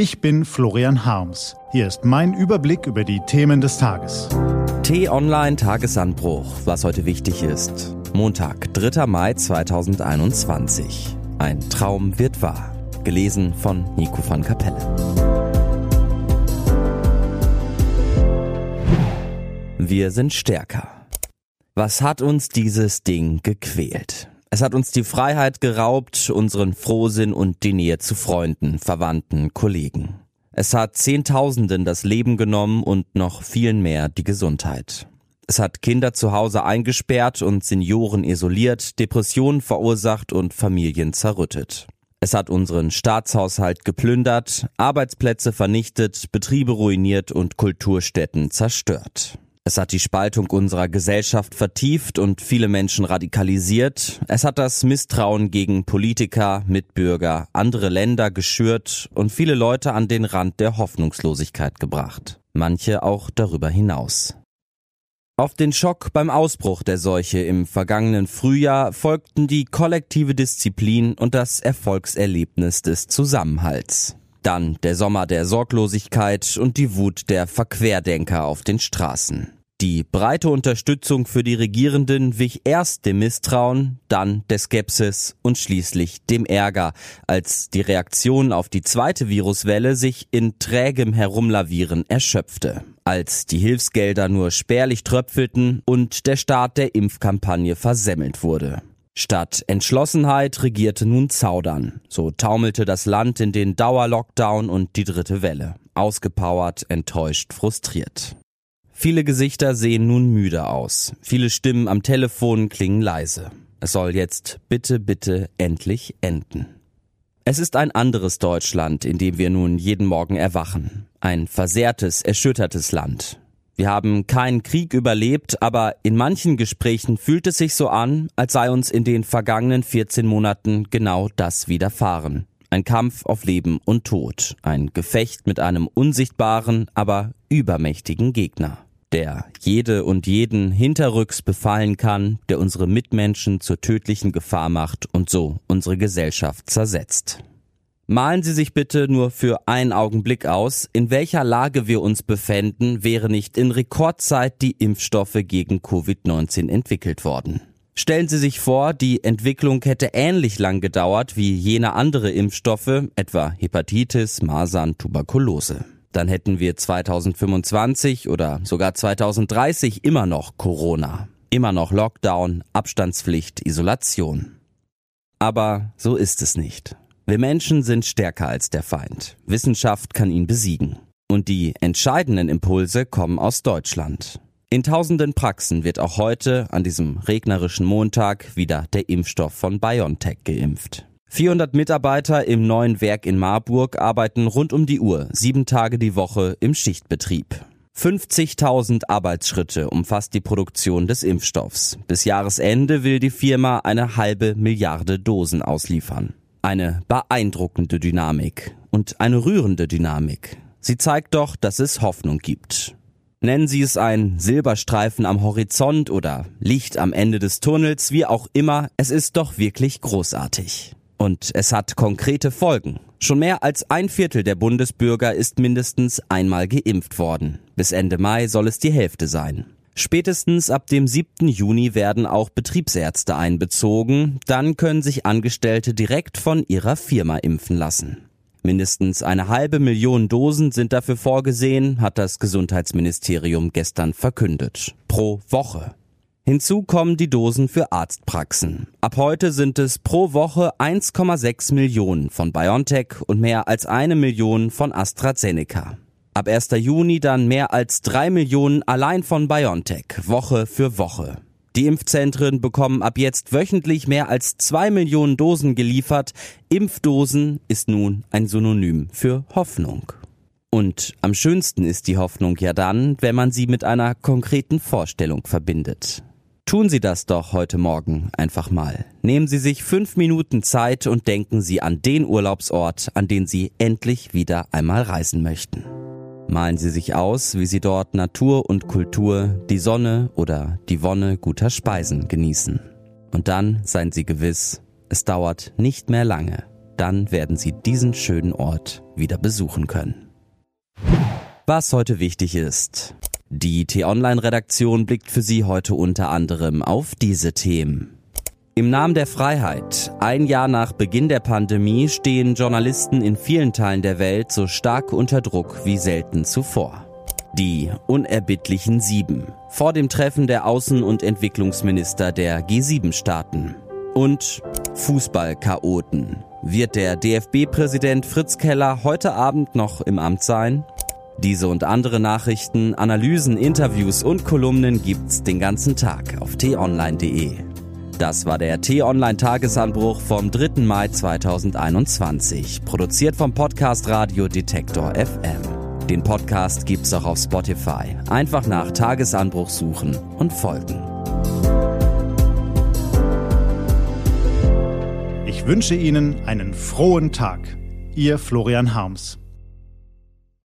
Ich bin Florian Harms. Hier ist mein Überblick über die Themen des Tages. T-Online Tagesanbruch, was heute wichtig ist. Montag, 3. Mai 2021. Ein Traum wird wahr. Gelesen von Nico van Kapelle. Wir sind stärker. Was hat uns dieses Ding gequält? Es hat uns die Freiheit geraubt, unseren Frohsinn und die Nähe zu Freunden, Verwandten, Kollegen. Es hat Zehntausenden das Leben genommen und noch vielen mehr die Gesundheit. Es hat Kinder zu Hause eingesperrt und Senioren isoliert, Depressionen verursacht und Familien zerrüttet. Es hat unseren Staatshaushalt geplündert, Arbeitsplätze vernichtet, Betriebe ruiniert und Kulturstätten zerstört. Es hat die Spaltung unserer Gesellschaft vertieft und viele Menschen radikalisiert. Es hat das Misstrauen gegen Politiker, Mitbürger, andere Länder geschürt und viele Leute an den Rand der Hoffnungslosigkeit gebracht. Manche auch darüber hinaus. Auf den Schock beim Ausbruch der Seuche im vergangenen Frühjahr folgten die kollektive Disziplin und das Erfolgserlebnis des Zusammenhalts. Dann der Sommer der Sorglosigkeit und die Wut der Verquerdenker auf den Straßen. Die breite Unterstützung für die Regierenden wich erst dem Misstrauen, dann der Skepsis und schließlich dem Ärger, als die Reaktion auf die zweite Viruswelle sich in trägem Herumlavieren erschöpfte, als die Hilfsgelder nur spärlich tröpfelten und der Start der Impfkampagne versemmelt wurde. Statt Entschlossenheit regierte nun Zaudern. So taumelte das Land in den Dauerlockdown und die dritte Welle. Ausgepowert, enttäuscht, frustriert. Viele Gesichter sehen nun müde aus. Viele Stimmen am Telefon klingen leise. Es soll jetzt bitte, bitte endlich enden. Es ist ein anderes Deutschland, in dem wir nun jeden Morgen erwachen. Ein versehrtes, erschüttertes Land. Wir haben keinen Krieg überlebt, aber in manchen Gesprächen fühlt es sich so an, als sei uns in den vergangenen 14 Monaten genau das widerfahren. Ein Kampf auf Leben und Tod, ein Gefecht mit einem unsichtbaren, aber übermächtigen Gegner der jede und jeden hinterrücks befallen kann, der unsere Mitmenschen zur tödlichen Gefahr macht und so unsere Gesellschaft zersetzt. Malen Sie sich bitte nur für einen Augenblick aus, in welcher Lage wir uns befänden, wäre nicht in Rekordzeit die Impfstoffe gegen Covid-19 entwickelt worden. Stellen Sie sich vor, die Entwicklung hätte ähnlich lang gedauert wie jene andere Impfstoffe, etwa Hepatitis, Masern, Tuberkulose dann hätten wir 2025 oder sogar 2030 immer noch Corona. Immer noch Lockdown, Abstandspflicht, Isolation. Aber so ist es nicht. Wir Menschen sind stärker als der Feind. Wissenschaft kann ihn besiegen. Und die entscheidenden Impulse kommen aus Deutschland. In tausenden Praxen wird auch heute, an diesem regnerischen Montag, wieder der Impfstoff von BioNTech geimpft. 400 Mitarbeiter im neuen Werk in Marburg arbeiten rund um die Uhr, sieben Tage die Woche im Schichtbetrieb. 50.000 Arbeitsschritte umfasst die Produktion des Impfstoffs. Bis Jahresende will die Firma eine halbe Milliarde Dosen ausliefern. Eine beeindruckende Dynamik und eine rührende Dynamik. Sie zeigt doch, dass es Hoffnung gibt. Nennen Sie es ein Silberstreifen am Horizont oder Licht am Ende des Tunnels, wie auch immer, es ist doch wirklich großartig. Und es hat konkrete Folgen. Schon mehr als ein Viertel der Bundesbürger ist mindestens einmal geimpft worden. Bis Ende Mai soll es die Hälfte sein. Spätestens ab dem 7. Juni werden auch Betriebsärzte einbezogen. Dann können sich Angestellte direkt von ihrer Firma impfen lassen. Mindestens eine halbe Million Dosen sind dafür vorgesehen, hat das Gesundheitsministerium gestern verkündet. Pro Woche. Hinzu kommen die Dosen für Arztpraxen. Ab heute sind es pro Woche 1,6 Millionen von BioNTech und mehr als eine Million von AstraZeneca. Ab 1. Juni dann mehr als drei Millionen allein von BioNTech, Woche für Woche. Die Impfzentren bekommen ab jetzt wöchentlich mehr als zwei Millionen Dosen geliefert. Impfdosen ist nun ein Synonym für Hoffnung. Und am schönsten ist die Hoffnung ja dann, wenn man sie mit einer konkreten Vorstellung verbindet. Tun Sie das doch heute Morgen einfach mal. Nehmen Sie sich fünf Minuten Zeit und denken Sie an den Urlaubsort, an den Sie endlich wieder einmal reisen möchten. Malen Sie sich aus, wie Sie dort Natur und Kultur, die Sonne oder die Wonne guter Speisen genießen. Und dann seien Sie gewiss, es dauert nicht mehr lange, dann werden Sie diesen schönen Ort wieder besuchen können. Was heute wichtig ist. Die T-Online-Redaktion blickt für Sie heute unter anderem auf diese Themen. Im Namen der Freiheit, ein Jahr nach Beginn der Pandemie, stehen Journalisten in vielen Teilen der Welt so stark unter Druck wie selten zuvor. Die unerbittlichen Sieben. Vor dem Treffen der Außen- und Entwicklungsminister der G7-Staaten. Und Fußballchaoten. Wird der DFB-Präsident Fritz Keller heute Abend noch im Amt sein? Diese und andere Nachrichten, Analysen, Interviews und Kolumnen gibt's den ganzen Tag auf t-online.de. Das war der T-Online-Tagesanbruch vom 3. Mai 2021, produziert vom Podcast Radio Detektor FM. Den Podcast gibt's auch auf Spotify. Einfach nach Tagesanbruch suchen und folgen. Ich wünsche Ihnen einen frohen Tag. Ihr Florian Harms.